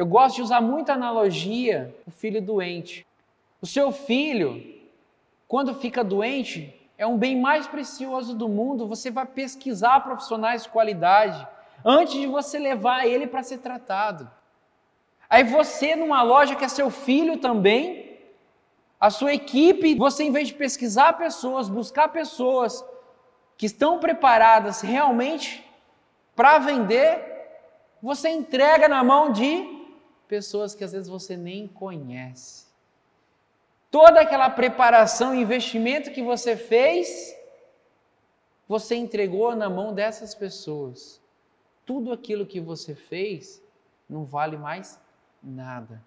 Eu gosto de usar muita analogia o filho doente. O seu filho, quando fica doente, é um bem mais precioso do mundo. Você vai pesquisar profissionais de qualidade antes de você levar ele para ser tratado. Aí você, numa loja que é seu filho também, a sua equipe, você em vez de pesquisar pessoas, buscar pessoas que estão preparadas realmente para vender, você entrega na mão de pessoas que às vezes você nem conhece. Toda aquela preparação investimento que você fez, você entregou na mão dessas pessoas. Tudo aquilo que você fez não vale mais nada.